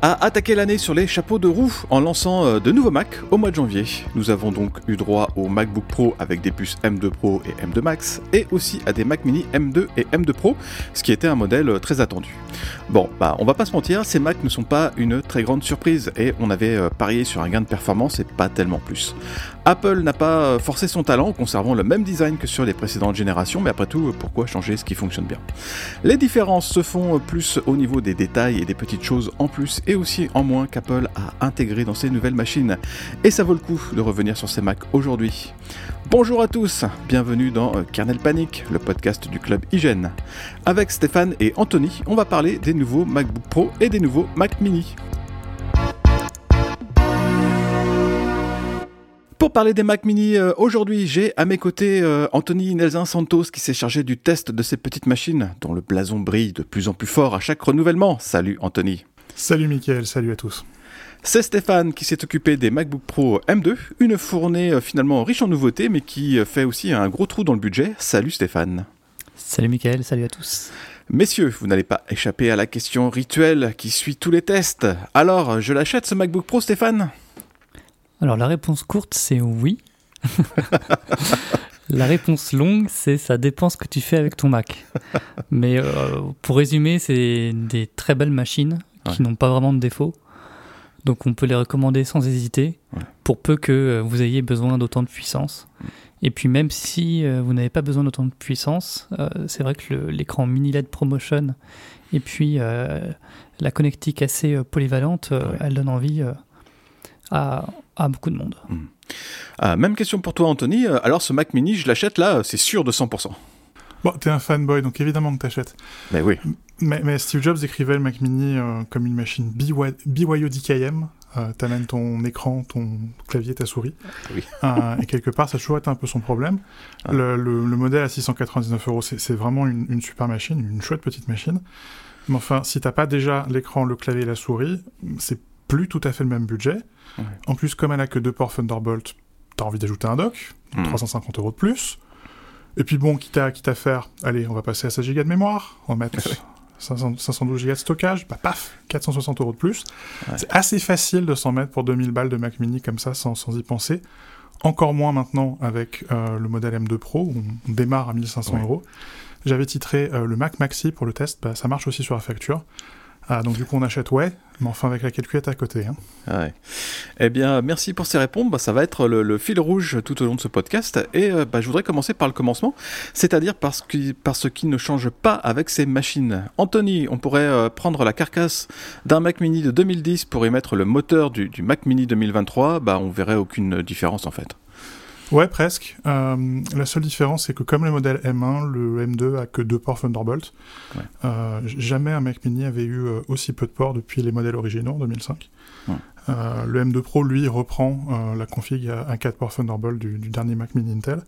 A attaqué l'année sur les chapeaux de roue en lançant euh, de nouveaux Mac au mois de janvier. Nous avons donc eu droit au MacBook Pro avec des puces M2 Pro et M2 Max et aussi à des Mac mini M2 et M2 Pro, ce qui était un modèle euh, très attendu. Bon, bah on va pas se mentir, ces Macs ne sont pas une très grande surprise et on avait euh, parié sur un gain de performance et pas tellement plus. Apple n'a pas forcé son talent en conservant le même design que sur les précédentes générations, mais après tout, pourquoi changer ce qui fonctionne bien? Les différences se font plus au niveau des détails et des petites choses en plus et aussi en moins qu'Apple a intégré dans ses nouvelles machines. Et ça vaut le coup de revenir sur ces Macs aujourd'hui. Bonjour à tous, bienvenue dans Kernel Panic, le podcast du club Hygiène. Avec Stéphane et Anthony, on va parler des nouveaux MacBook Pro et des nouveaux Mac Mini. Pour parler des Mac Mini, euh, aujourd'hui j'ai à mes côtés euh, Anthony Nelson Santos qui s'est chargé du test de ces petites machines dont le blason brille de plus en plus fort à chaque renouvellement. Salut Anthony. Salut Mickaël, salut à tous. C'est Stéphane qui s'est occupé des MacBook Pro M2, une fournée euh, finalement riche en nouveautés mais qui fait aussi un gros trou dans le budget. Salut Stéphane. Salut Mickaël, salut à tous. Messieurs, vous n'allez pas échapper à la question rituelle qui suit tous les tests. Alors, je l'achète ce MacBook Pro Stéphane? Alors la réponse courte, c'est oui. la réponse longue, c'est ça dépend ce que tu fais avec ton Mac. Mais euh, pour résumer, c'est des très belles machines qui n'ont pas vraiment de défauts. Donc on peut les recommander sans hésiter, pour peu que euh, vous ayez besoin d'autant de puissance. Et puis même si euh, vous n'avez pas besoin d'autant de puissance, c'est vrai que l'écran mini LED Promotion et puis la connectique assez polyvalente, elle donne envie à, beaucoup de monde. Hmm. Ah, même question pour toi, Anthony. Euh, alors, ce Mac Mini, je l'achète là, c'est sûr de 100%. Bon, t'es un fanboy, donc évidemment que t'achètes. Mais oui. Mais, Steve Jobs écrivait le Mac Mini euh, comme une machine BYODKM. Euh, T'amènes ton écran, ton clavier, ta souris. Oui. Euh, et quelque part, ça a toujours été un peu son problème. Ah. Le, modèle à 699 euros, c'est vraiment une, une, super machine, une chouette petite machine. Mais enfin, si t'as pas déjà l'écran, le clavier et la souris, c'est plus tout à fait le même budget. En plus, comme elle a que deux ports Thunderbolt, t'as envie d'ajouter un dock, 350 hmm. euros de plus. Et puis bon, quitte à, quitte à faire, allez, on va passer à 16 Go de mémoire, on va mettre 512 Go de stockage, bah paf, 460 euros de plus. C'est assez facile de s'en mettre pour 2000 balles de Mac Mini comme ça, sans, sans y penser. Encore moins maintenant avec euh, le modèle M2 Pro, où on démarre à 1500 euros. J'avais titré euh, le Mac Maxi pour le test, bah, ça marche aussi sur la facture. Ah, donc du coup on achète ouais, mais enfin avec la calculette à côté. Hein. Ouais. Eh bien, merci pour ces réponses. Bah, ça va être le, fil rouge tout au long de ce podcast. Et euh, bah, je voudrais commencer par le commencement, c'est-à-dire que ce qui ne change pas avec ces machines. Anthony, on pourrait euh, prendre la carcasse d'un Mac Mini de 2010 pour y mettre le moteur du, du Mac Mini 2023. Bah, on verrait aucune différence en fait. Ouais, presque. Euh, la seule différence, c'est que comme le modèle M1, le M2 a que deux ports Thunderbolt. Euh, jamais un Mac Mini avait eu euh, aussi peu de ports depuis les modèles originaux en 2005. le M2 Pro, lui, reprend la config à 4 ports Thunderbolt du, du, dernier Mac Mini Intel.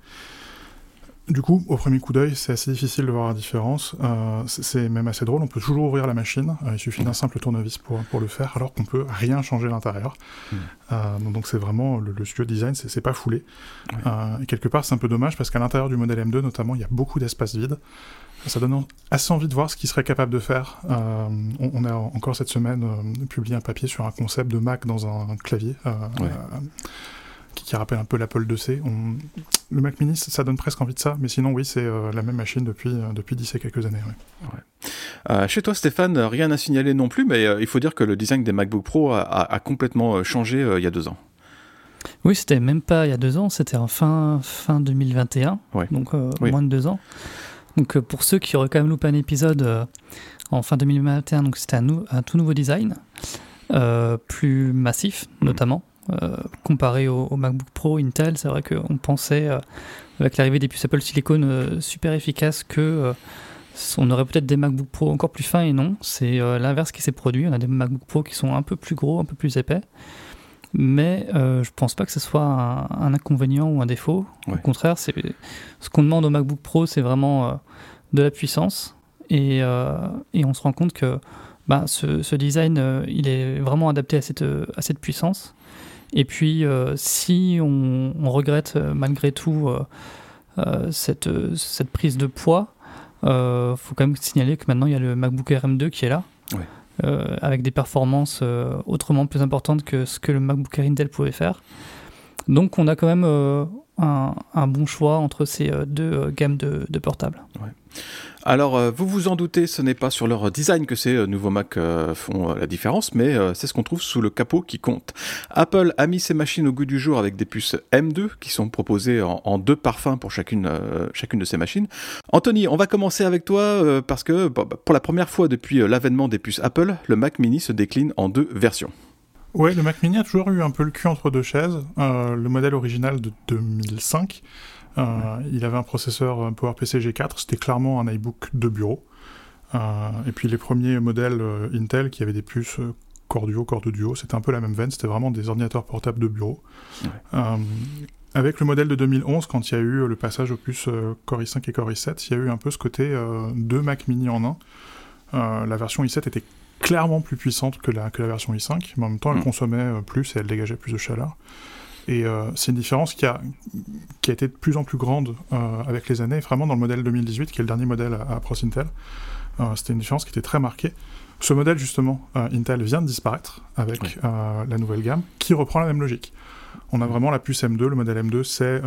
Du coup, au premier coup d'œil, c'est assez difficile de voir la différence. Euh, c'est même assez drôle. On peut toujours ouvrir la machine. Euh, il suffit d'un simple tournevis pour, pour le faire, alors qu'on peut rien changer à l'intérieur. Hmm. Euh, donc c'est vraiment le, le, studio design, c'est pas foulé. et quelque part, c'est un peu dommage parce qu'à l'intérieur du modèle M2, notamment, il y a beaucoup d'espace vide. Ça donne assez envie de voir ce qu'il serait capable de faire. On, a encore cette semaine publié un papier sur un concept de Mac dans un, clavier qui, rappelle un peu l'Apple 2C. On... Le Mac Mini, ça donne presque envie de ça, mais sinon, oui, c'est euh, la même machine depuis, euh, depuis 10 et quelques années. Euh, chez toi, Stéphane, rien à signaler non plus, mais il faut dire que le design des MacBook Pro a, complètement changé il y a deux ans. Oui, c'était même pas il y a deux ans, c'était en fin, fin 2021, donc moins de deux ans. Donc pour ceux qui auraient quand même loupé un épisode en fin 2021, donc c'était un, un, tout nouveau design, plus massif notamment. Euh, comparé au, MacBook Pro Intel, c'est vrai qu'on pensait, euh, avec l'arrivée des puces Apple Silicon euh, super efficaces, que on aurait peut-être des MacBook Pro encore plus fins et non, c'est l'inverse qui s'est produit. On a des MacBook Pro qui sont un peu plus gros, un peu plus épais. Mais je pense pas que ce soit un, inconvénient ou un défaut. Au contraire, c'est ce qu'on demande au MacBook Pro, c'est vraiment de la puissance. Et, et, on se rend compte que bah, ce, ce, design, il est vraiment adapté à cette, à cette puissance. Et puis, euh, si on, regrette euh, malgré tout euh, cette, cette prise de poids, il faut quand même signaler que maintenant il y a le MacBook Air M2 qui est là. avec des performances autrement plus importantes que ce que le MacBook Air Intel pouvait faire. Donc on a quand même un, bon choix entre ces deux gammes de, portables. Alors, euh, vous vous en doutez, ce n'est pas sur leur design que ces euh, nouveaux Mac euh, font la différence, mais c'est ce qu'on trouve sous le capot qui compte. Apple a mis ses machines au goût du jour avec des puces M2 qui sont proposées en, deux parfums pour chacune, de ces machines. Anthony, on va commencer avec toi parce que bah, pour la première fois depuis l'avènement des puces Apple, le Mac mini se décline en deux versions. Ouais, le Mac mini a toujours eu un peu le cul entre deux chaises. le modèle original de 2005 euh, il avait un processeur PowerPC G4, c'était clairement un iBook de bureau. Euh, et puis les premiers modèles euh, Intel qui avaient des puces Core Duo, Core Duo, c'était un peu la même veine, c'était vraiment des ordinateurs portables de bureau. avec le modèle de 2011, quand il y a eu le passage aux puces Core i5 et Core i7, il y a eu un peu ce côté deux Mac mini en un. la version i7 était clairement plus puissante que la, que la version i5, mais en même temps elle mm. consommait plus et elle dégageait plus de chaleur. Et euh, c'est une différence qui a, qui a été de plus en plus grande euh, avec les années, vraiment dans le modèle 2018, qui est le dernier modèle à, Pros Intel. Euh, c'était une différence qui était très marquée. Ce modèle, justement, Intel vient de disparaître avec la nouvelle gamme, qui reprend la même logique. On a vraiment la puce M2, le modèle M2, c'est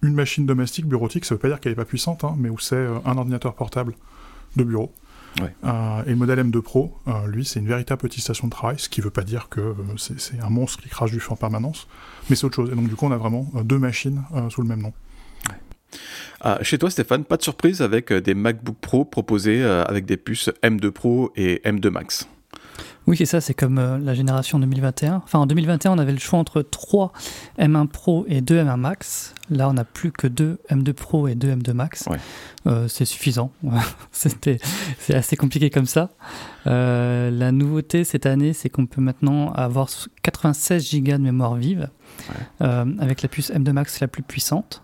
une machine domestique bureautique, ça veut pas dire qu'elle est pas puissante, hein, mais où c'est un ordinateur portable de bureau euh, et le modèle M2 Pro, euh, lui, c'est une véritable petite station de travail, ce qui ne veut pas dire que euh, c'est un monstre qui crache du feu en permanence, mais c'est autre chose. Et donc, du coup, on a vraiment deux machines sous le même nom. Ah, chez toi, Stéphane, pas de surprise avec des MacBook Pro proposés avec des puces M2 Pro et M2 Max? Oui, c'est ça, c'est comme euh, la génération 2021. Enfin, en 2021, on avait le choix entre 3 M1 Pro et 2 M1 Max. Là, on n'a plus que 2 M2 Pro et 2 M2 Max. Euh, c'est suffisant. C'était, c'est assez compliqué comme ça. Euh, la nouveauté cette année, c'est qu'on peut maintenant avoir 96 Go de mémoire vive avec la puce M2 Max la plus puissante.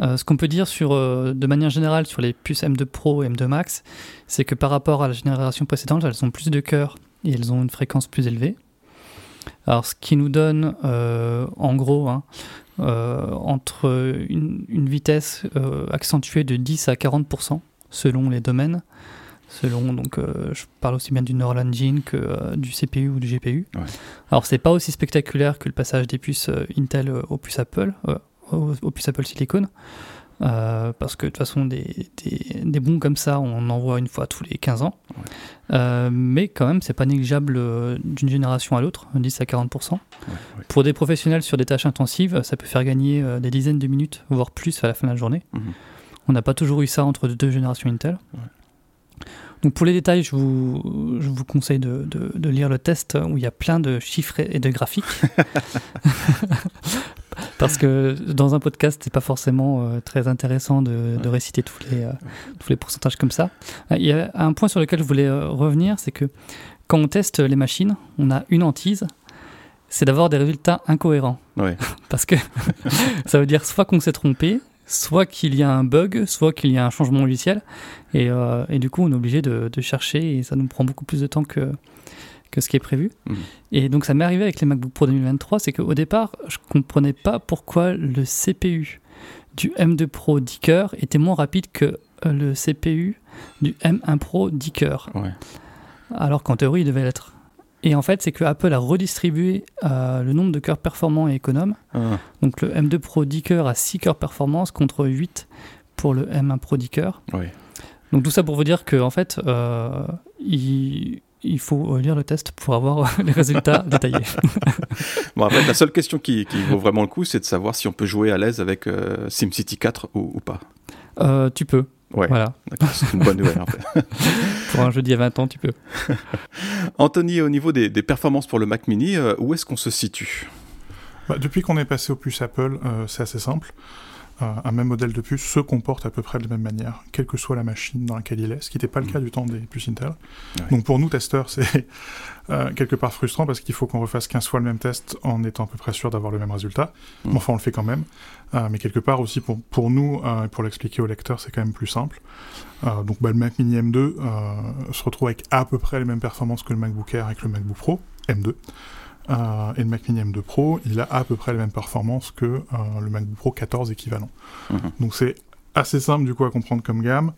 Ce qu'on peut dire sur, de manière générale sur les puces M2 Pro et M2 Max, c'est que par rapport à la génération précédente, elles ont plus de cœur et elles ont une fréquence plus élevée. Alors, ce qui nous donne, euh, en gros, hein, euh, entre une, vitesse euh, accentuée de 10 à 40% selon les domaines. Selon, donc, je parle aussi bien du Neural Engine que du CPU ou du GPU. Ouais. Alors, c'est pas aussi spectaculaire que le passage des puces Intel aux puces Apple, aux puces Apple Silicon. Euh, parce que de toute façon, des, des, bons comme ça, on en voit une fois tous les 15 ans. Euh, mais quand même, c'est pas négligeable euh, d'une génération à l'autre, 10 à 40%. Pour des professionnels sur des tâches intensives, ça peut faire gagner des dizaines de minutes, voire plus à la fin de la journée. Mhm. On n'a pas toujours eu ça entre deux générations Intel. Donc pour les détails, je vous, je vous conseille de, de, de, lire le test où il y a plein de chiffres et de graphiques. Parce que dans un podcast, c'est pas forcément euh, très intéressant de, réciter tous les, euh, tous les pourcentages comme ça. Euh, il y a un point sur lequel je voulais revenir, c'est que quand on teste les machines, on a une hantise, c'est d'avoir des résultats incohérents. Parce que ça veut dire soit qu'on s'est trompé, soit qu'il y a un bug, soit qu'il y a un changement logiciel. Et, et, du coup, on est obligé de, de, chercher et ça nous prend beaucoup plus de temps que, que ce qui est prévu. Mhm. Et donc ça m'est arrivé avec les MacBook Pro 2023, c'est qu'au départ, je comprenais pas pourquoi le CPU du M2 Pro 10 cœurs était moins rapide que euh, le CPU du M1 Pro 10 cœurs. Alors qu'en théorie, il devait l'être. Et en fait, c'est que Apple a redistribué euh, le nombre de cœurs performants et économes. Ah. Donc le M2 Pro 10 cœurs a 6 cœurs performance contre 8 pour le M1 Pro 10 cœurs. Donc tout ça pour vous dire que en fait, euh, il, il faut lire le test pour avoir les résultats détaillés. bon, après, la seule question qui, vaut vraiment le coup, c'est de savoir si on peut jouer à l'aise avec euh, SimCity 4 ou, pas. Euh, tu peux. Ouais, voilà. c'est une bonne nouvelle en fait. pour un jeu d'il y a 20 ans, tu peux. Anthony, au niveau des, performances pour le Mac Mini, euh, où est-ce qu'on se situe? Bah, Depuis qu'on est passé au puce Apple, c'est assez simple un même modèle de puce se comporte à peu près de la même manière, quelle que soit la machine dans laquelle il est, ce qui n'était pas le mm. cas du temps des puces Intel. Donc pour nous, testeurs, c'est euh, quelque part frustrant parce qu'il faut qu'on refasse 15 fois le même test en étant à peu près sûr d'avoir le même résultat. Mm. Enfin, on le fait quand même. Euh, mais quelque part aussi, pour, pour nous, euh, et pour l'expliquer au lecteur, c'est quand même plus simple. donc bah, le Mac Mini M2 se retrouve avec à peu près les mêmes performances que le MacBook Air avec le MacBook Pro M2. Euh, et le Mac Mini M2 Pro, il a à peu près les mêmes performances que euh, le MacBook Pro 14 équivalent. Mhm. Donc c'est assez simple du coup à comprendre comme gamme.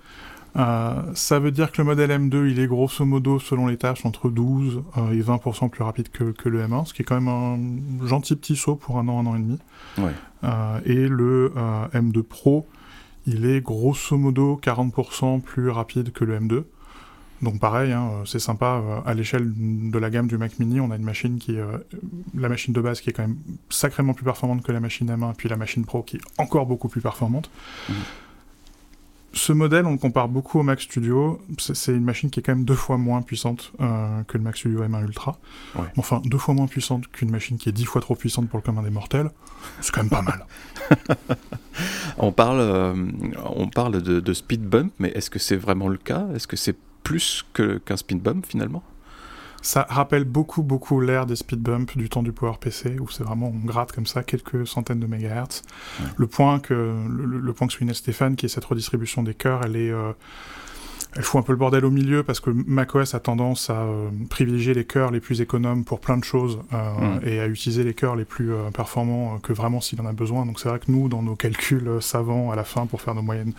ça veut dire que le modèle M2, il est grosso modo, selon les tâches, entre 12 et 20% plus rapide que, que, le M1, ce qui est quand même un gentil petit saut pour un an, un an et demi. et le M2 Pro, il est grosso modo 40% plus rapide que le M2. Donc pareil, hein, c'est sympa, euh, à l'échelle de la gamme du Mac mini, on a une machine qui euh, la machine de base qui est quand même sacrément plus performante que la machine M1, puis la machine Pro qui est encore beaucoup plus performante. Mmh. Ce modèle, on le compare beaucoup au Mac Studio. C'est une machine qui est quand même deux fois moins puissante euh, que le Mac Studio M1 Ultra. Enfin, deux fois moins puissante qu'une machine qui est dix fois trop puissante pour le commun des mortels. C'est quand même pas mal. on parle, on parle de, de speed bump, mais est-ce que c'est vraiment le cas? Est-ce que c'est plus qu'un speed bump finalement ça rappelle beaucoup, beaucoup l'ère des speed bumps du temps du PowerPC, où c'est vraiment, on gratte comme ça quelques centaines de mégahertz. Le point que, le, point que soulignait Stéphane, qui est cette redistribution des cœurs, elle est, euh, elle fout un peu le bordel au milieu parce que macOS a tendance à euh, privilégier les cœurs les plus économes pour plein de choses euh, mm. et à utiliser les cœurs les plus euh, performants que vraiment s'il en a besoin. Donc c'est vrai que nous, dans nos calculs savants à la fin pour faire nos moyennes,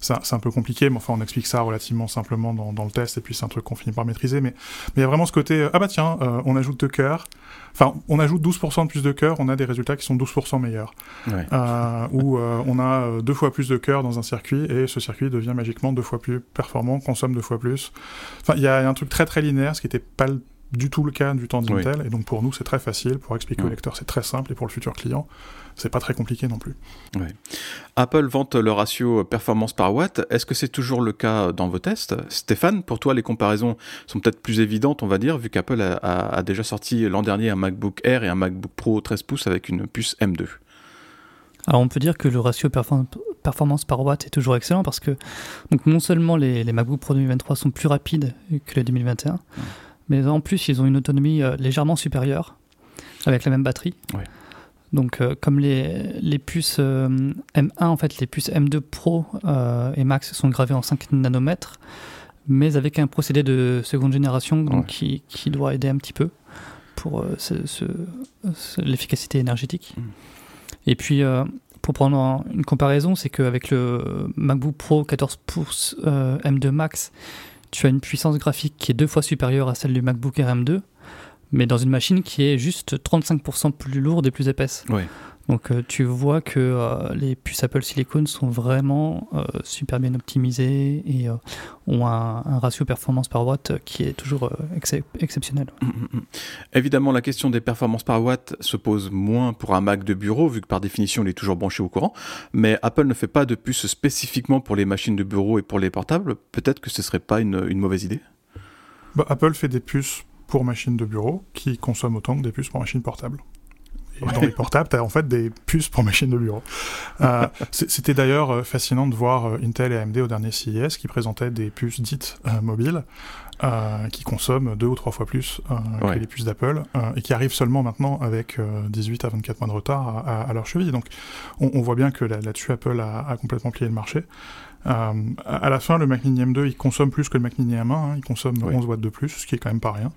c'est un peu compliqué, mais enfin on explique ça relativement simplement dans, dans le test et puis c'est un truc qu'on finit par maîtriser. Mais il y a vraiment ce côté, ah bah tiens, on ajoute deux cœurs. Enfin, on ajoute 12% de plus de cœurs, on a des résultats qui sont 12% meilleurs. Ouais. Euh, où on a deux fois plus de cœurs dans un circuit et ce circuit devient magiquement deux fois plus performant consomme deux fois plus. Enfin, il y a un truc très très linéaire, ce qui n'était pas du tout le cas du temps d'Intel. Et donc pour nous, c'est très facile. Pour expliquer au lecteur, c'est très simple. Et pour le futur client, c'est pas très compliqué non plus. Apple vante le ratio performance par watt. Est-ce que c'est toujours le cas dans vos tests? Stéphane, pour toi, les comparaisons sont peut-être plus évidentes, on va dire, vu qu'Apple a, a, déjà sorti l'an dernier un MacBook Air et un MacBook Pro 13 pouces avec une puce M2. Alors on peut dire que le ratio performance par watt est toujours excellent parce que donc non seulement les, les MacBook Pro 2023 sont plus rapides que les 2021, mais en plus ils ont une autonomie euh, légèrement supérieure avec la même batterie. Donc euh, comme les, les puces euh, M1, en fait les puces M2 Pro et Max sont gravées en 5 nanomètres, mais avec un procédé de seconde génération donc, qui, qui, doit aider un petit peu pour l'efficacité énergétique. Mm. Et puis, pour prendre une comparaison, c'est qu'avec le MacBook Pro 14 pouces euh, M2 Max, tu as une puissance graphique qui est deux fois supérieure à celle du MacBook Air M2, mais dans une machine qui est juste 35% plus lourde et plus épaisse. Donc euh, tu vois que euh, les puces Apple Silicon sont vraiment euh, super bien optimisées et ont un, ratio performance par watt qui est toujours exceptionnel. Mm, mm, mm. Évidemment, la question des performances par watt se pose moins pour un Mac de bureau, vu que par définition il est toujours branché au courant, mais Apple ne fait pas de puces spécifiquement pour les machines de bureau et pour les portables. Peut-être que ce serait pas une, mauvaise idée? Bah, Apple fait des puces pour machines de bureau qui consomment autant que des puces pour machines portables dans les portables, tu as en fait des puces pour machines de bureau. Euh, C'était d'ailleurs euh, fascinant de voir euh, Intel et AMD au dernier CES qui présentaient des puces dites euh, mobiles euh, qui consomment deux ou trois fois plus que les puces d'Apple et qui arrivent seulement maintenant avec 18 à 24 mois de retard à, à, leur cheville. Donc on, on, voit bien que là-dessus Apple a, a, complètement plié le marché. à la fin, le Mac Mini M2 il consomme plus que le Mac Mini M1, hein, il consomme 11 watts de plus, ce qui est quand même pas rien.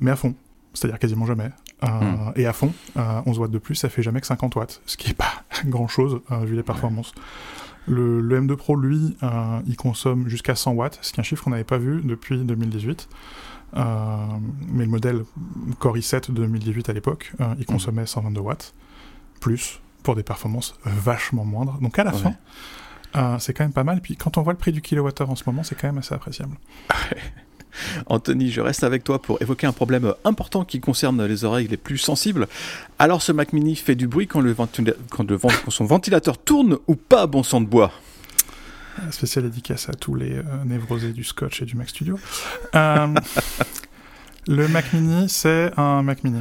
mais à fond, c'est-à-dire quasiment jamais. Euh, hmm. Et à fond, 11 euh, watts de plus, ça fait jamais que 50 watts, ce qui est pas grand-chose euh, vu les performances. Le, M2 Pro, lui, il consomme jusqu'à 100 watts, ce qui est un chiffre qu'on n'avait pas vu depuis 2018. mais le modèle Core i7 de 2018 à l'époque, il hmm. consommait 122 watts, plus, pour des performances vachement moindres. Donc à la fin, c'est quand même pas mal. Puis quand on voit le prix du kilowattheure en ce moment, c'est quand même assez appréciable. Anthony, je reste avec toi pour évoquer un problème important qui concerne les oreilles les plus sensibles. Alors ce Mac Mini fait du bruit quand, le quand, son ventilateur tourne ou pas, bon sang de bois Spécial dédicace à tous les euh, névrosés du Scotch et du Mac Studio. Euh, le Mac Mini, c'est un Mac Mini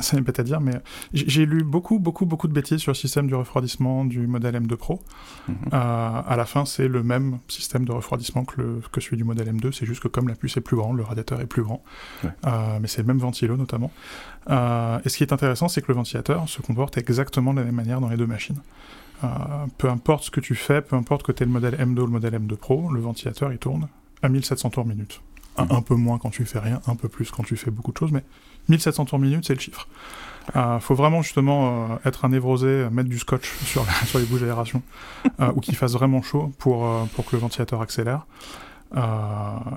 ça n'est pas à dire, mais j'ai lu beaucoup, beaucoup, beaucoup de bêtises sur le système du refroidissement du modèle M2 Pro. Euh, à la fin, c'est le même système de refroidissement que, le, que celui du modèle M2, c'est juste que comme la puce est plus grande, le radiateur est plus grand. Euh, mais c'est le même ventilo notamment. Euh, et ce qui est intéressant, c'est que le ventilateur se comporte exactement de la même manière dans les deux machines. peu importe ce que tu fais, peu importe que tu aies le modèle M2 ou le modèle M2 Pro, le ventilateur il tourne à 1700 tours minute. Un, un, peu moins quand tu fais rien, un peu plus quand tu fais beaucoup de choses, mais 1700 tours minute, c'est le chiffre. Euh, faut vraiment justement euh, être un névrosé, mettre du scotch sur, sur les bouches d'aération, euh, ou qu'il fasse vraiment chaud pour, pour que le ventilateur accélère.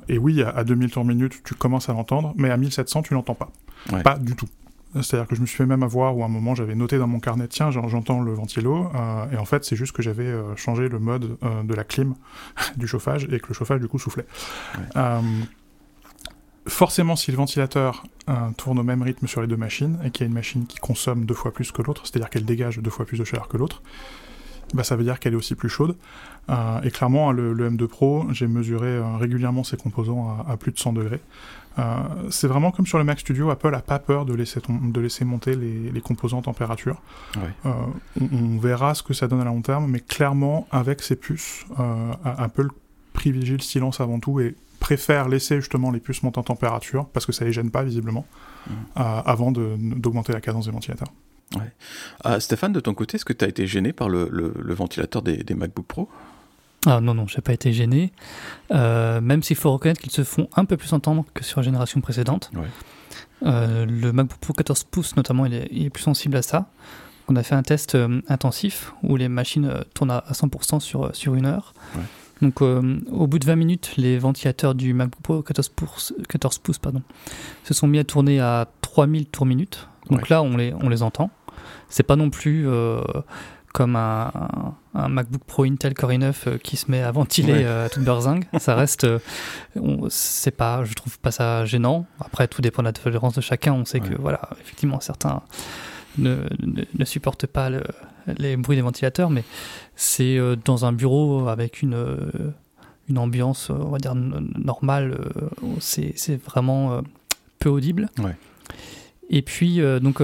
et oui, à, 2000 tours minute, tu commences à l'entendre, mais à 1700, tu l'entends pas. Pas du tout. C'est-à-dire que je me suis fait même avoir où à un moment j'avais noté dans mon carnet, tiens, j'entends le ventilo, et en fait c'est juste que j'avais changé le mode de la clim du chauffage et que le chauffage du coup soufflait forcément, si le ventilateur euh, tourne au même rythme sur les deux machines et qu'il y a une machine qui consomme deux fois plus que l'autre, c'est-à-dire qu'elle dégage deux fois plus de chaleur que l'autre, bah, ça veut dire qu'elle est aussi plus chaude. Euh, et clairement, le, M2 Pro, j'ai mesuré euh, régulièrement ses composants à, plus de 100 degrés. c'est vraiment comme sur le Mac Studio, Apple n'a pas peur de laisser, de laisser monter les, composants en température. On, verra ce que ça donne à long terme, mais clairement, avec ces puces, Apple privilégie le silence avant tout et préfèrent laisser justement les puces monter en température, parce que ça les gêne pas visiblement, mmh. euh, avant d'augmenter la cadence des ventilateurs. Euh, Stéphane, de ton côté, est-ce que tu as été gêné par le, ventilateur des, MacBook Pro? Ah non, non, j'ai pas été gêné. Euh, même s'il faut reconnaître qu'ils se font un peu plus entendre que sur la génération précédente. le MacBook Pro 14 pouces, notamment, il est, plus sensible à ça. On a fait un test intensif où les machines tournent à 100% sur, sur une heure. Donc, euh, au bout de 20 minutes, les ventilateurs du MacBook Pro 14 pouces, 14 pouces pardon, se sont mis à tourner à 3000 tours minute. Donc là, on les, on les entend. C'est pas non plus euh, comme un, un, MacBook Pro Intel Core i9 euh, qui se met à ventiler à toute berzingue. ça reste, c'est pas, je trouve pas ça gênant. Après, tout dépend de la tolérance de chacun. On sait que, voilà, effectivement, certains ne, ne, supportent pas les bruits des ventilateurs, mais c'est euh, dans un bureau avec une, euh, une ambiance, on va dire, normale. Euh, c'est vraiment peu audible. Et puis, donc,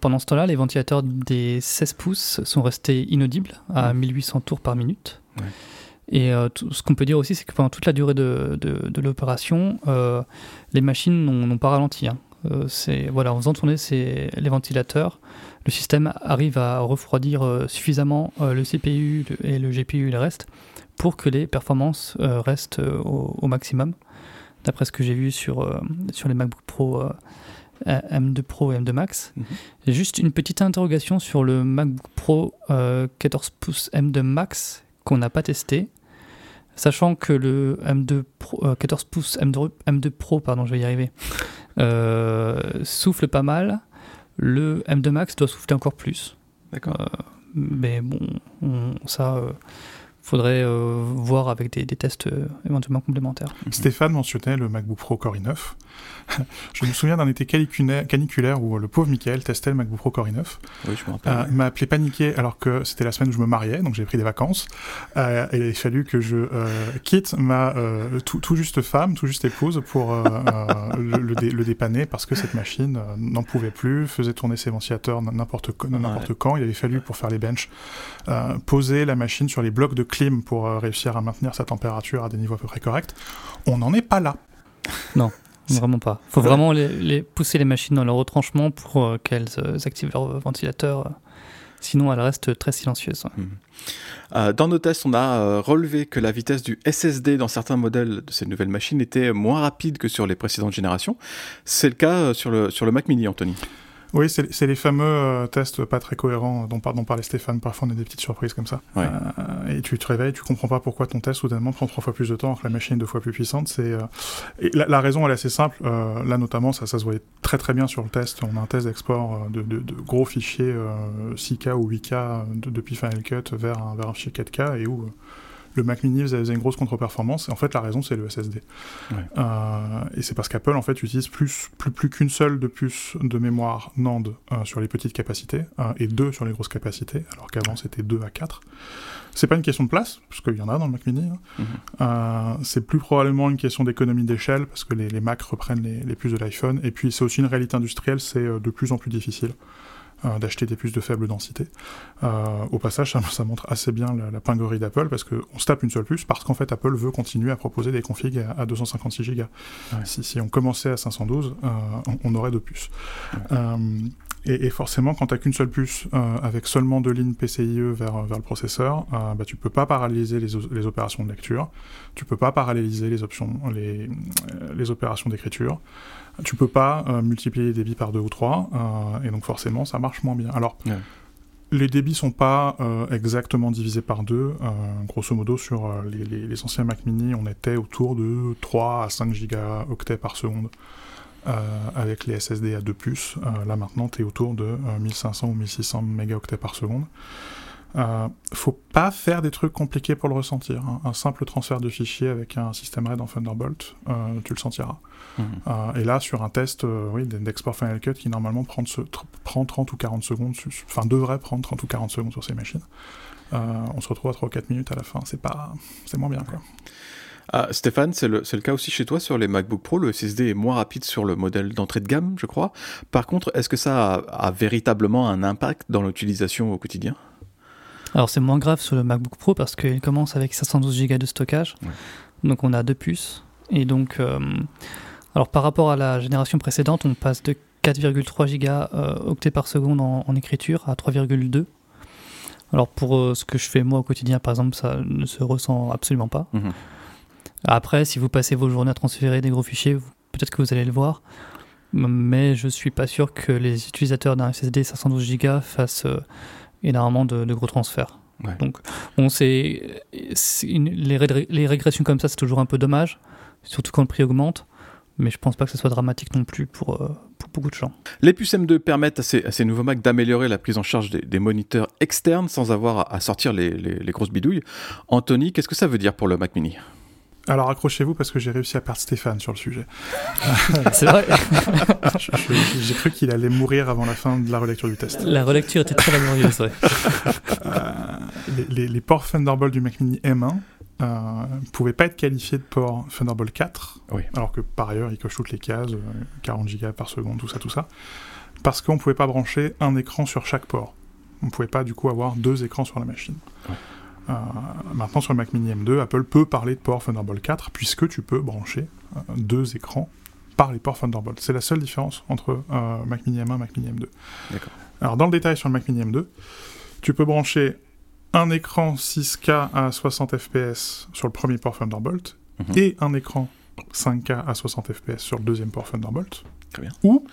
pendant ce temps-là, les ventilateurs des 16 pouces sont restés inaudibles à 1800 tours par minute. Et ce qu'on peut dire aussi, c'est que pendant toute la durée de, de, l'opération, les machines n'ont pas ralenti. Hein. C'est voilà, en faisant tourner les ventilateurs, le système arrive à refroidir euh, suffisamment euh, le CPU et le GPU et le reste pour que les performances euh, restent au, maximum, d'après ce que j'ai vu sur, sur les MacBook Pro M2 Pro et M2 Max. Mhm. Juste une petite interrogation sur le MacBook Pro 14 pouces M2 Max qu'on n'a pas testé. Sachant que le M2 Pro, 14 pouces M2, M2 Pro, pardon, je vais y arriver, souffle pas mal, le M2 Max doit souffler encore plus. D'accord. Euh, mais bon, ça, euh, faudrait euh, voir avec des, tests euh, éventuellement complémentaires. Mhm. Stéphane mentionnait le MacBook Pro Core i9. je me souviens d'un été caniculaire où le pauvre Michael testait le MacBook Pro Core i9. Oui, je me rappelle. Euh, il m'a appelé paniqué alors que c'était la semaine où je me mariais, donc j'ai pris des vacances. et il a fallu que je quitte ma tout, juste femme, tout juste épouse pour le, le, dépanner parce que cette machine n'en pouvait plus, faisait tourner ses ventilateurs n'importe quand. Il avait fallu, pour faire les benches, poser la machine sur les blocs de clim pour euh, réussir à maintenir sa température à des niveaux à peu près corrects. On n'en est pas là. Non. Vraiment pas. Il faut vraiment les, pousser les machines dans leur retranchement pour euh, qu'elles euh, activent leur ventilateur. Sinon, elles restent très silencieuses. Mhm. dans nos tests, on a relevé que la vitesse du SSD dans certains modèles de ces nouvelles machines était moins rapide que sur les précédentes générations. C'est le cas sur le, sur le Mac mini, Anthony? Oui, c'est les fameux euh, tests pas très cohérents dont, dont, parlait Stéphane. Parfois, on a des petites surprises comme ça. Euh, et tu te réveilles, tu comprends pas pourquoi ton test soudainement prend trois fois plus de temps alors que la machine est deux fois plus puissante. C'est euh, la, raison, elle est assez simple. là, notamment, ça, ça se voyait très très bien sur le test. On a un test d'export de, de, de, gros fichiers 6K ou 8K depuis Final Cut vers un, vers un fichier 4K et où le Mac Mini faisait une grosse contre-performance. Et en fait, la raison, c'est le SSD. Euh, et c'est parce qu'Apple, en fait, utilise plus, plus, plus qu'une seule de puce de mémoire NAND euh, sur les petites capacités et deux sur les grosses capacités, alors qu'avant, c'était 2 à 4. C'est pas une question de place, parce qu'il y en a dans le Mac Mini. Hein. Mhm. Euh, c'est plus probablement une question d'économie d'échelle, parce que les, les Macs reprennent les, les puces de l'iPhone. Et puis, c'est aussi une réalité industrielle, c'est de plus en plus difficile d'acheter des puces de faible densité. au passage, ça, montre assez bien la, pinguerie d'Apple parce qu'on se tape une seule puce parce qu'en fait Apple veut continuer à proposer des configs à, 256 Go. Si, on commençait à 512, on, aurait deux puces. Et, forcément, quand tu n'as qu'une seule puce euh, avec seulement deux lignes PCIe vers, vers le processeur, euh, bah, tu peux pas paralléliser les, les, opérations de lecture, tu peux pas paralléliser les options, les, euh, les opérations d'écriture, tu peux pas euh, multiplier les débits par deux ou trois, et donc forcément, ça marche moins bien. Alors, les débits sont pas exactement divisés par deux. grosso modo, sur les, les, les, anciens Mac mini, on était autour de 3 à 5 gigaoctets par seconde. Euh, avec les SSD à 2 puces. Euh, là maintenant, tu es autour de 1500 euh, ou 1600 mégaoctets par seconde. Euh, faut pas faire des trucs compliqués pour le ressentir. Hein. Un simple transfert de fichiers avec un système RAID en Thunderbolt, tu le sentiras. Mhm. et là, sur un test oui, d'export Final Cut qui normalement prend, prend 30 ou 40 secondes, enfin devrait prendre 30 ou 40 secondes sur ces machines, on se retrouve à 3 ou 4 minutes à la fin. C'est pas, c'est moins bien quoi. Ah, Stéphane, c'est le, le, cas aussi chez toi sur les MacBook Pro. Le SSD est moins rapide sur le modèle d'entrée de gamme, je crois. Par contre, est-ce que ça a, véritablement un impact dans l'utilisation au quotidien? Alors, c'est moins grave sur le MacBook Pro parce qu'il commence avec 512 Go de stockage. Donc, on a deux puces. Et donc, euh, alors par rapport à la génération précédente, on passe de 4,3 Go euh, octets par seconde en, écriture à 3,2. Alors pour euh, ce que je fais moi au quotidien, par exemple, ça ne se ressent absolument pas. Mhm. Après, si vous passez vos journées à transférer des gros fichiers, peut-être que vous allez le voir. Mais je suis pas sûr que les utilisateurs d'un SSD 512 Go fassent euh, énormément de, gros transferts. Donc, on sait, les, les, régressions comme ça, c'est toujours un peu dommage, surtout quand le prix augmente. Mais je pense pas que ce soit dramatique non plus pour, euh, pour beaucoup de gens. Les puces M2 permettent à ces, à ces nouveaux Mac d'améliorer la prise en charge des, moniteurs externes sans avoir à, sortir les, les grosses bidouilles. Anthony, qu'est-ce que ça veut dire pour le Mac Mini? Alors accrochez-vous parce que j'ai réussi à perdre Stéphane sur le sujet. C'est vrai. j'ai cru qu'il allait mourir avant la fin de la relecture du test. La relecture était très laborieuse, vrai. Euh, les, ports Thunderbolt du Mac Mini M1 ne euh, pouvaient pas être qualifiés de port Thunderbolt 4, oui. alors que par ailleurs ils cochent toutes les cases, 40 euh, Go par seconde, tout ça, tout ça, parce qu'on ne pouvait pas brancher un écran sur chaque port. On ne pouvait pas du coup avoir deux écrans sur la machine. Euh, maintenant, sur le Mac Mini M2, Apple peut parler de port Thunderbolt 4 puisque tu peux brancher euh, deux écrans par les ports Thunderbolt. C'est la seule différence entre euh, Mac Mini M1 et Mac Mini M2. Alors, dans le détail sur le Mac Mini M2, tu peux brancher un écran 6K à 60 fps sur le premier port Thunderbolt mhm. et un écran 5K à 60 fps sur le deuxième port Thunderbolt. Très bien. Ou,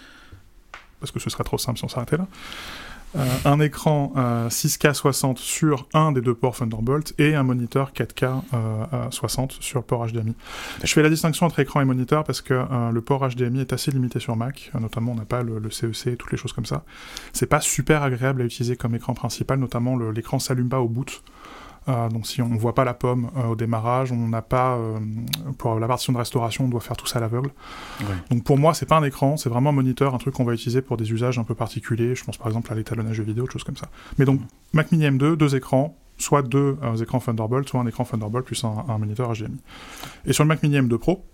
parce que ce serait trop simple si on s'arrêtait là, euh, un écran 6K 60 sur un des deux ports Thunderbolt et un moniteur 4K 60 sur le port HDMI. Je fais la distinction entre écran et moniteur parce que euh, le port HDMI est assez limité sur Mac, euh, notamment on n'a pas le, CEC et toutes les choses comme ça. C'est pas super agréable à utiliser comme écran principal, notamment l'écran s'allume pas au boot. Euh, donc si on ne voit pas la pomme euh, au démarrage, on n'a pas euh, pour la partition de restauration, on doit faire tout ça à l'aveugle. Donc pour moi, c'est pas un écran, c'est vraiment un moniteur, un truc qu'on va utiliser pour des usages un peu particuliers. Je pense par exemple à l'étalonnage vidéo, des choses comme ça. Mais donc Mac Mini M2, deux écrans, soit deux écrans Thunderbolt, soit un écran Thunderbolt plus un, moniteur HDMI. Et sur le Mac Mini M2 Pro,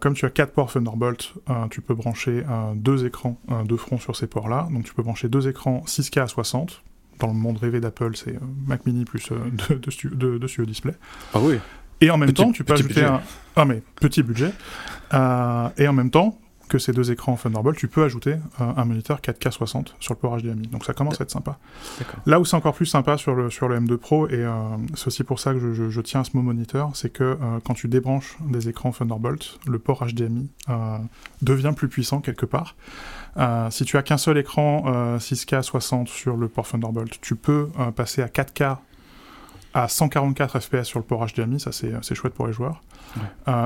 comme tu as quatre ports Thunderbolt, tu peux brancher deux écrans de front sur ces ports-là. Donc tu peux brancher deux écrans 6K à 60 dans le monde rêvé d'Apple, c'est euh, Mac Mini plus euh, de, de, de, Studio Display. Ah oui. Et en même temps, tu peux ajouter un... Ah mais, petit budget. Euh, et en même temps, que ces deux écrans Thunderbolt, tu peux ajouter un moniteur 4K 60 sur le port HDMI. Donc ça commence à être sympa. Là où c'est encore plus sympa sur le, sur le M2 Pro, et c'est aussi pour ça que je, je, tiens à ce mot moniteur, c'est que quand tu débranches des écrans Thunderbolt, le port HDMI devient plus puissant quelque part. Euh, si tu as qu'un seul écran 6K euh, 60 sur le port Thunderbolt, tu peux euh, passer à 4K à 144 fps sur le port HDMI, ça c'est chouette pour les joueurs.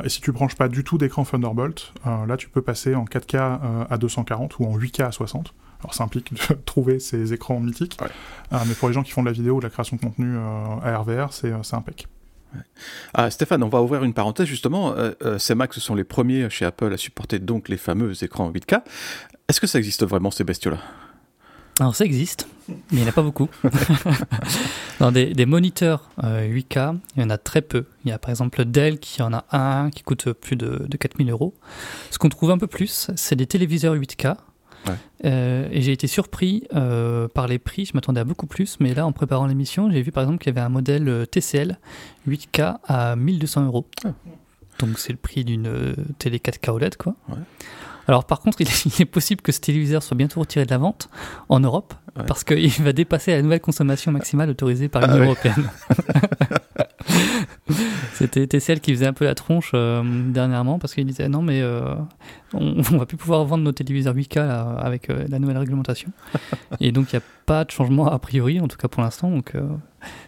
et si tu branches pas du tout d'écran Thunderbolt, là tu peux passer en 4K à 240 ou en 8K à 60. Alors ça implique de trouver ces écrans mythiques, mais pour les gens qui font de la vidéo ou de la création de contenu à RVR, c'est impeccable. Ah, Stéphane, on va ouvrir une parenthèse justement. Euh, euh, ces Macs sont les premiers chez Apple à supporter donc les fameux écrans 8K. Est-ce que ça existe vraiment ces bestiaux-là alors ça existe, mais il n'y en a pas beaucoup. Dans des, moniteurs 8K, euh, il y en a très peu. Il y a par exemple Dell qui en a un qui coûte plus de, de 4000 euros. Ce qu'on trouve un peu plus, c'est des téléviseurs 8K et j'ai été surpris par les prix. Je m'attendais à beaucoup plus, mais là, en préparant l'émission, j'ai vu par exemple qu'il y avait un modèle TCL 8K à 1200 euros. Ah. Donc c'est le prix d'une télé 4K OLED, quoi. Alors par contre, il est, possible que ce téléviseur soit bientôt retiré de la vente en Europe, parce qu'il va dépasser la nouvelle consommation maximale autorisée par l'Union ah européenne. C'était TCL qui faisait un peu la tronche euh, dernièrement, parce qu'il disait non mais euh, on, ne va plus pouvoir vendre nos téléviseurs 8K avec euh, la nouvelle réglementation. Et donc il n'y a pas de changement a priori, en tout cas pour l'instant. Donc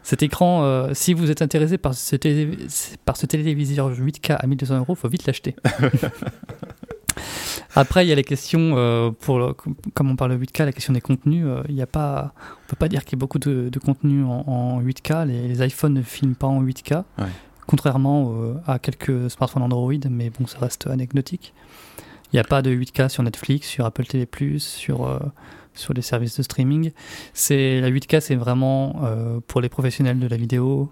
cet écran, si vous êtes intéressé par ce, par ce téléviseur 8K à 1200 euros, faut vite l'acheter. Après, il y a les questions, euh, pour comme on parle de 8K, la question des contenus. Euh, il y a pas, on peut pas dire qu'il y ait beaucoup de, contenu en, 8K. Les, iPhones ne filment pas en 8K, contrairement euh, à quelques smartphones Android, mais bon, ça reste anecdotique. Il n'y a pas de 8K sur Netflix, sur Apple TV+, sur sur les services de streaming. C'est la 8K, c'est vraiment pour les professionnels de la vidéo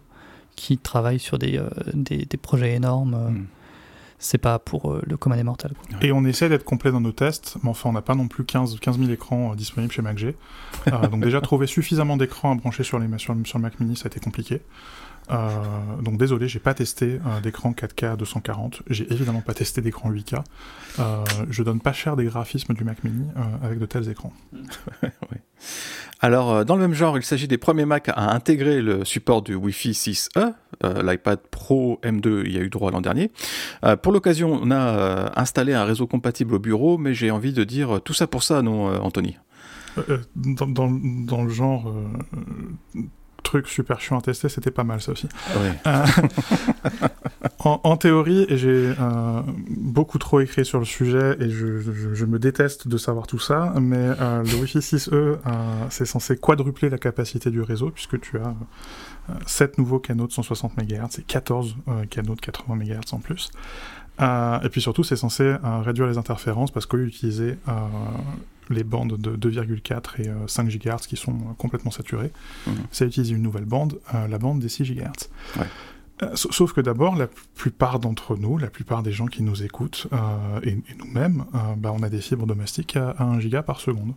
qui travaillent sur des, des, projets énormes. Hmm c'est pas pour euh, le commun des mortels. Et on essaie d'être complet dans nos tests, mais enfin on n'a pas non plus 15, 15 000 écrans euh, disponibles chez MacG. Euh, donc déjà trouver suffisamment d'écrans à brancher sur, les, sur, le Mac Mini, ça a été compliqué. Euh, donc désolé, j'ai pas testé euh, d'écran 4K à 240. J'ai évidemment pas testé d'écran 8K. Euh, je donne pas cher des graphismes du Mac Mini avec de tels écrans. Alors, dans le même genre, il s'agit des premiers Mac à intégrer le support du Wi-Fi 6E. L'iPad Pro M2 il y a eu droit l'an dernier. pour l'occasion, on a installé un réseau compatible au bureau, mais j'ai envie de dire tout ça pour ça, non, Anthony? Dans, dans, le genre truc super chiant à tester, c'était pas mal ça aussi. Euh, en, théorie, j'ai euh, beaucoup trop écrit sur le sujet et je, me déteste de savoir tout ça, mais euh, le Wi-Fi 6E, c'est censé quadrupler la capacité du réseau puisque tu as 7 nouveaux canaux de 160 MHz et 14 canaux de 80 MHz en plus. Et puis surtout, c'est censé réduire les interférences parce qu'au lieu d'utiliser les bandes de 2,4 et 5 euh, GHz qui sont euh, complètement saturées. Mhm. Ça utilise une nouvelle bande, euh, la bande des 6 GHz. Sauf que d'abord, la plupart d'entre nous, la plupart des gens qui nous écoutent, et, nous-mêmes, bah, on a des fibres domestiques à, 1 giga par seconde,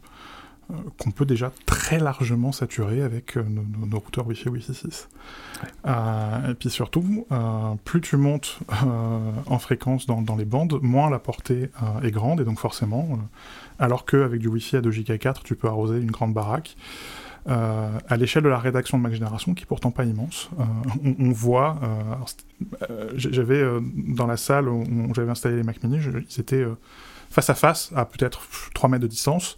qu'on peut déjà très largement saturer avec nos, routeurs Wi-Fi Wi-Fi 6. et puis surtout, plus tu montes en fréquence dans, dans, les bandes, moins la portée est grande, et donc forcément alors qu'avec du Wi-Fi à 2 Go 4, tu peux arroser une grande baraque. Euh, à l'échelle de la rédaction de Mac Génération, qui est pourtant pas immense, euh, on, voit, euh, j'avais dans la salle où j'avais installé les Mac Mini, ils étaient face à face, à peut-être 3 mètres de distance,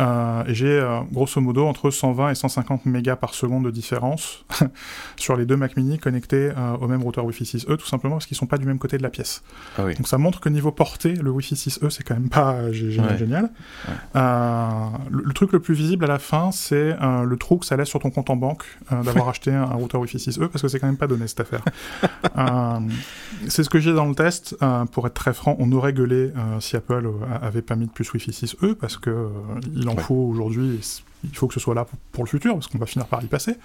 euh, et j'ai euh, grosso modo entre 120 et 150 mégas par seconde de différence sur les deux Mac mini connectés euh, au même routeur Wi-Fi 6E, tout simplement parce qu'ils sont pas du même côté de la pièce. Ah Donc ça montre que niveau portée, le Wi-Fi 6E c'est quand même pas génial. Le, truc le plus visible à la fin, c'est le trou que ça laisse sur ton compte en banque d'avoir acheté un, routeur Wi-Fi 6E parce que c'est quand même pas donné cette affaire. c'est ce que j'ai dans le test. pour être très franc, on aurait gueulé si Apple avait pas mis de plus Wi-Fi 6E parce que il en faut aujourd'hui, il faut que ce soit là pour, le futur, parce qu'on va finir par y passer.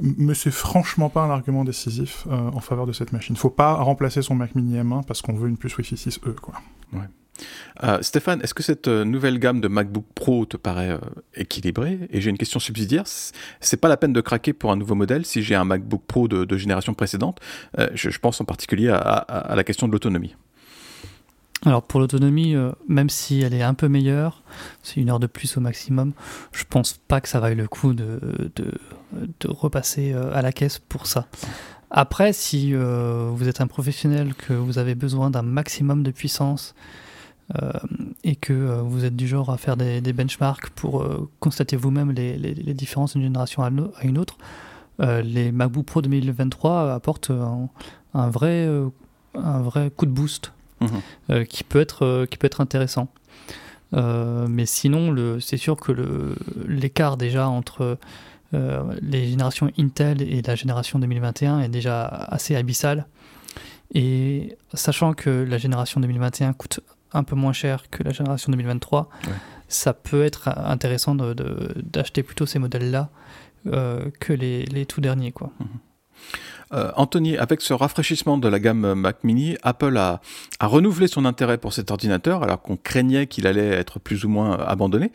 Mais c'est franchement pas un argument décisif euh, en faveur de cette machine. Il Faut pas remplacer son Mac Mini M1 parce qu'on veut une puce Wi-Fi 6E, quoi. Euh, Stéphane, est-ce que cette euh, nouvelle gamme de MacBook Pro te paraît équilibrée? Et j'ai une question subsidiaire. C'est pas la peine de craquer pour un nouveau modèle si j'ai un MacBook Pro de, génération précédente? Je, pense en particulier à la question de l'autonomie. Alors pour l'autonomie, euh, même si elle est un peu meilleure, c'est une heure de plus au maximum, je pense pas que ça vaille le coup de, de, repasser euh, à la caisse pour ça. Après, si euh, vous êtes un professionnel, que vous avez besoin d'un maximum de puissance et que vous êtes du genre à faire des, benchmarks pour constater vous-même les, les, différences d'une génération à, une autre, les MacBook Pro 2023 apportent un vrai, un vrai coup de boost euh, qui, peut être, euh, qui peut être intéressant. Euh, mais sinon, c'est sûr que l'écart déjà entre les générations Intel et la génération 2021 est déjà assez abyssal. Et sachant que la génération 2021 coûte un peu moins cher que la génération 2023, ça peut être intéressant d'acheter plutôt ces modèles-là que les, les, tout derniers. Quoi. Euh, Anthony, avec ce rafraîchissement de la gamme Mac Mini, Apple a, renouvelé son intérêt pour cet ordinateur alors qu'on craignait qu'il allait être plus ou moins abandonné.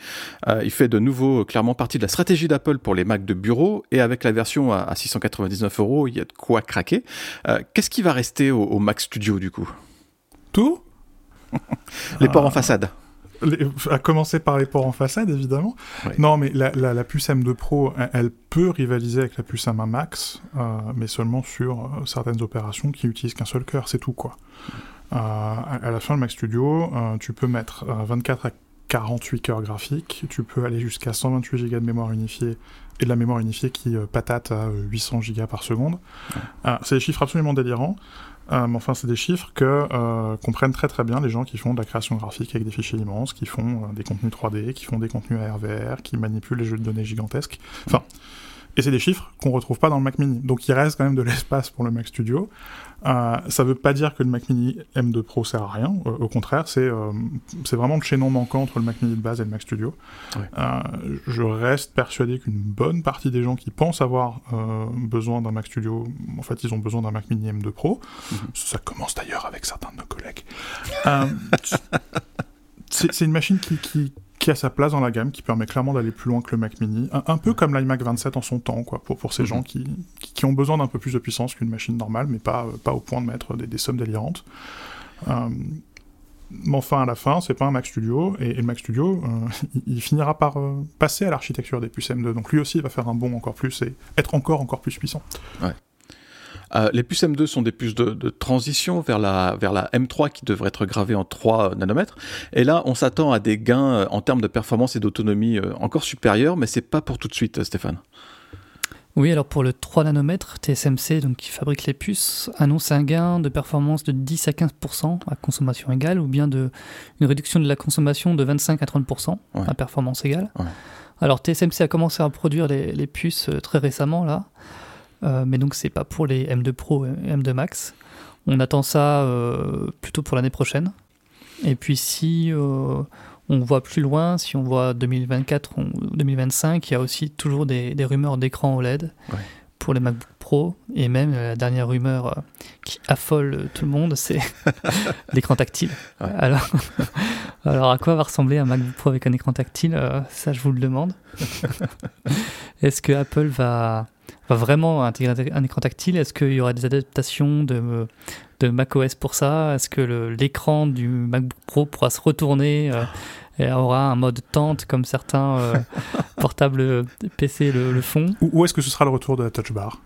Euh, il fait de nouveau clairement partie de la stratégie d'Apple pour les Mac de bureau et avec la version à, 699 euros, il y a de quoi craquer. Euh, qu'est-ce qui va rester au, Mac Studio du coup? Tout? Les ports en façade à commencer par les ports en façade, évidemment. Non, mais la, puce M2 Pro, elle, peut rivaliser avec la puce M1 Max, euh, mais seulement sur euh, certaines opérations qui utilisent qu'un seul cœur, c'est tout, quoi. Euh, à, la fin, le Mac Studio, tu peux mettre 24 à 48 cœurs graphiques, tu peux aller jusqu'à 128 Go de mémoire unifiée, et de la mémoire unifiée qui patate à 800 Go par seconde. c'est des chiffres absolument délirants. Euh, mais enfin, c'est des chiffres que euh, comprennent très très bien les gens qui font de la création graphique avec des fichiers immenses, qui font euh, des contenus 3D, qui font des contenus ARVR, qui manipulent les jeux de données gigantesques. Enfin, et c'est des chiffres qu'on retrouve pas dans le Mac Mini. Donc il reste quand même de l'espace pour le Mac Studio. Euh, ça veut pas dire que le Mac Mini M2 Pro sert à rien. Euh, au contraire, c'est euh, vraiment le chaînon manquant entre le Mac Mini de base et le Mac Studio. Euh, je reste persuadé qu'une bonne partie des gens qui pensent avoir besoin d'un Mac Studio, en fait, ils ont besoin d'un Mac Mini M2 Pro. Mhm. Ça commence d'ailleurs avec certains de nos collègues. c'est une machine qui, qui qui a sa place dans la gamme, qui permet clairement d'aller plus loin que le Mac Mini, un, peu comme l'iMac 27 en son temps, quoi, pour, pour ces mhm. gens qui, qui, ont besoin d'un peu plus de puissance qu'une machine normale, mais pas, pas au point de mettre des, sommes délirantes. Euh, mais enfin, à la fin, c'est pas un Mac Studio, et, le Mac Studio, euh, il, finira par euh, passer à l'architecture des puces M2, donc lui aussi il va faire un bond encore plus et être encore encore plus puissant. Ouais. Euh, les puces M2 sont des puces de, transition vers la, vers la M3 qui devrait être gravée en 3 nanomètres. Et là, on s'attend à des gains euh, en termes de performance et d'autonomie euh, encore supérieurs, mais c'est pas pour tout de suite, Stéphane. Oui, alors pour le 3 nanomètres, TSMC, donc qui fabrique les puces, annonce un gain de performance de 10 à 15% à consommation égale, ou bien de, une réduction de la consommation de 25 à 30% à performance égale. Alors TSMC a commencé à produire les, les puces très récemment, là. Euh, mais donc c'est pas pour les M2 Pro et M2 Max. On attend ça euh, plutôt pour l'année prochaine. Et puis si euh, on voit plus loin, si on voit 2024 ou 2025, il y a aussi toujours des, rumeurs d'écran OLED pour les MacBook Pro. Et même la dernière rumeur qui affole tout le monde, c'est l'écran tactile. Alors, alors à quoi va ressembler un MacBook Pro avec un écran tactile? Ça, je vous le demande. Est-ce que Apple va va vraiment intégrer un écran tactile. Est-ce qu'il y aura des adaptations de, de macOS pour ça? Est-ce que l'écran du MacBook Pro pourra se retourner euh, et aura un mode tente comme certains euh, portables PC le, font? Ou, est-ce que ce sera le retour de la touch bar?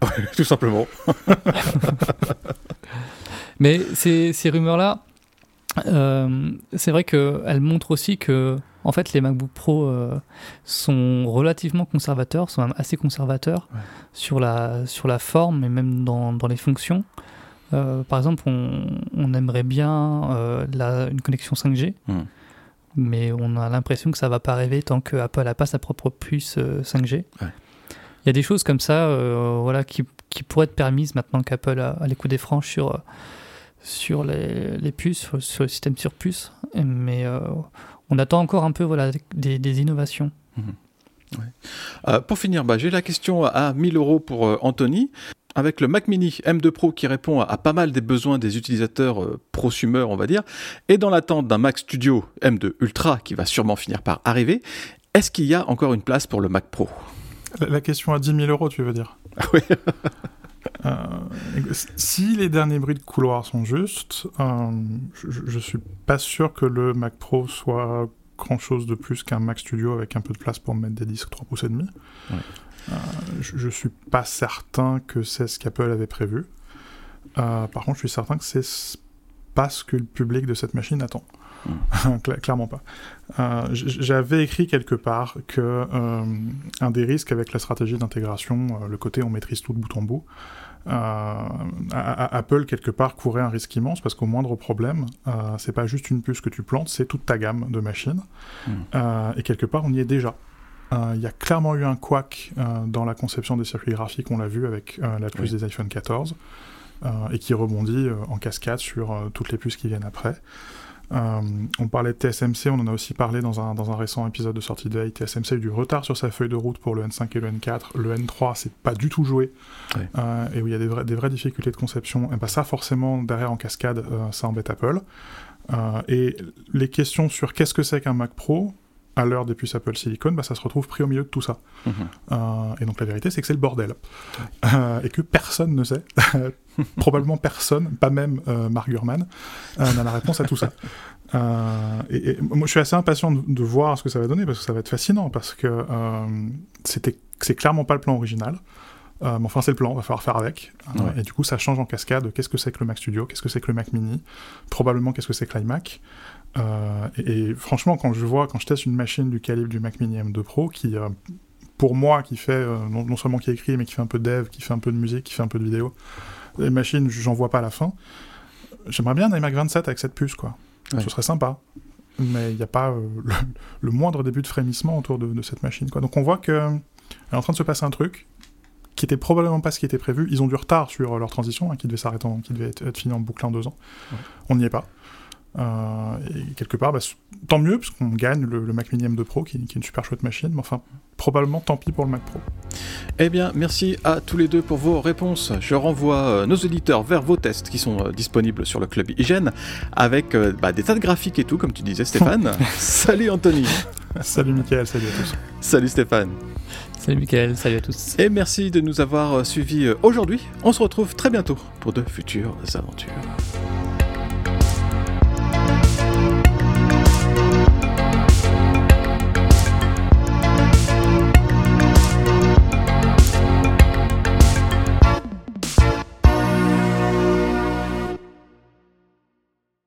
Tout simplement. Mais ces, ces rumeurs-là, euh, c'est vrai qu'elles montrent aussi que en fait, les MacBook Pro euh, sont relativement conservateurs, sont même assez conservateurs sur, la, sur la forme et même dans, dans les fonctions. Euh, par exemple, on, on aimerait bien euh, la, une connexion 5G, hmm. mais on a l'impression que ça va pas arriver tant que Apple n'a pas sa propre puce 5G. Il y a des choses comme ça voilà, qui, qui, pourraient être permises maintenant qu'Apple a, a, les coups des franches sur, sur les, les, puces, sur le système sur puce. Mais on attend encore un peu voilà, des, innovations. Mhm. Euh, pour finir, bah, j'ai la question à 1000 euros pour euh, Anthony. Avec le Mac Mini M2 Pro qui répond à, pas mal des besoins des utilisateurs euh, prosumeurs, on va dire, et dans l'attente d'un Mac Studio M2 Ultra qui va sûrement finir par arriver, est-ce qu'il y a encore une place pour le Mac Pro? La, question à 10 000 euros, tu veux dire? Ah Oui. si les derniers bruits de couloir sont justes, je, je, suis pas sûr que le Mac Pro soit grand chose de plus qu'un Mac Studio avec un peu de place pour mettre des disques 3 pouces et demi. Euh, je, je, suis pas certain que c'est ce qu'Apple avait prévu. Euh, par contre, je suis certain que c'est pas ce que le public de cette machine attend. Clairement pas. Euh, j'avais écrit quelque part que un des risques avec la stratégie d'intégration, le côté on maîtrise tout de bout en bout, euh, Apple quelque part courait un risque immense parce qu'au moindre problème, euh, c'est pas juste une puce que tu plantes, c'est toute ta gamme de machines. Hmm. Euh, et quelque part, on y est déjà. Il y a clairement eu un quack dans la conception des circuits graphiques, on l'a vu avec la puce des iPhone 14, et qui rebondit en cascade sur toutes les puces qui viennent après. Euh, on parlait de TSMC, on en a aussi parlé dans un, dans un récent épisode de sortie de veille. TSMC a eu du retard sur sa feuille de route pour le N5 et le N4. Le N3, c'est pas du tout joué. Euh, et où il y a des, des, vraies difficultés de conception. Et bah ça, forcément, derrière en cascade, euh, ça embête Apple. et les questions sur qu'est-ce que c'est qu'un Mac Pro, à l'heure des puces Apple Silicon, bah, ça se retrouve pris au milieu de tout ça. Mhm. Euh, et donc la vérité, c'est que c'est le bordel. Euh, et que personne ne sait, probablement personne, pas même euh, Mark Gurman, n'a la réponse à tout ça. Et, moi, je suis assez impatient de, voir ce que ça va donner, parce que ça va être fascinant, parce que c'était, c'est clairement pas le plan original. mais enfin, c'est le plan, on va falloir faire avec. Et du coup, ça change en cascade. Qu'est-ce que c'est que le Mac Studio? Qu'est-ce que c'est que le Mac Mini? Probablement, qu'est-ce que c'est que l'iMac? Euh, et, franchement, quand je vois, quand je teste une machine du calibre du Mac Mini M2 Pro, qui, euh, pour moi, qui fait, euh, non, seulement qui écrit, mais qui fait un peu de dev, qui fait un peu de musique, qui fait un peu de vidéo, les machines, j'en vois pas à la fin. J'aimerais bien un iMac 27 avec cette puce, quoi. Ce serait sympa. Mais il n'y a pas le, moindre début de frémissement autour de, cette machine, quoi. Donc on voit que est en train de se passer un truc qui était probablement pas ce qui était prévu. Ils ont du retard sur leur transition, hein, qui devait s'arrêter, qui devait être, fini en boucle en deux ans. On n'y est pas. Euh, et quelque part, bah, tant mieux, parce qu'on gagne le, Mac Mini M2 Pro, qui, est une super chouette machine, mais enfin, probablement tant pis pour le Mac Pro. Eh bien, merci à tous les deux pour vos réponses. Je renvoie euh, nos auditeurs vers vos tests qui sont euh, disponibles sur le Club Hygiène, avec bah, des tas de graphiques et tout, comme tu disais, Stéphane. salut Anthony. salut Mickaël, salut à tous. Salut Stéphane. Salut Mickaël, salut à tous. Et merci de nous avoir suivis aujourd'hui. On se retrouve très bientôt pour de futures aventures.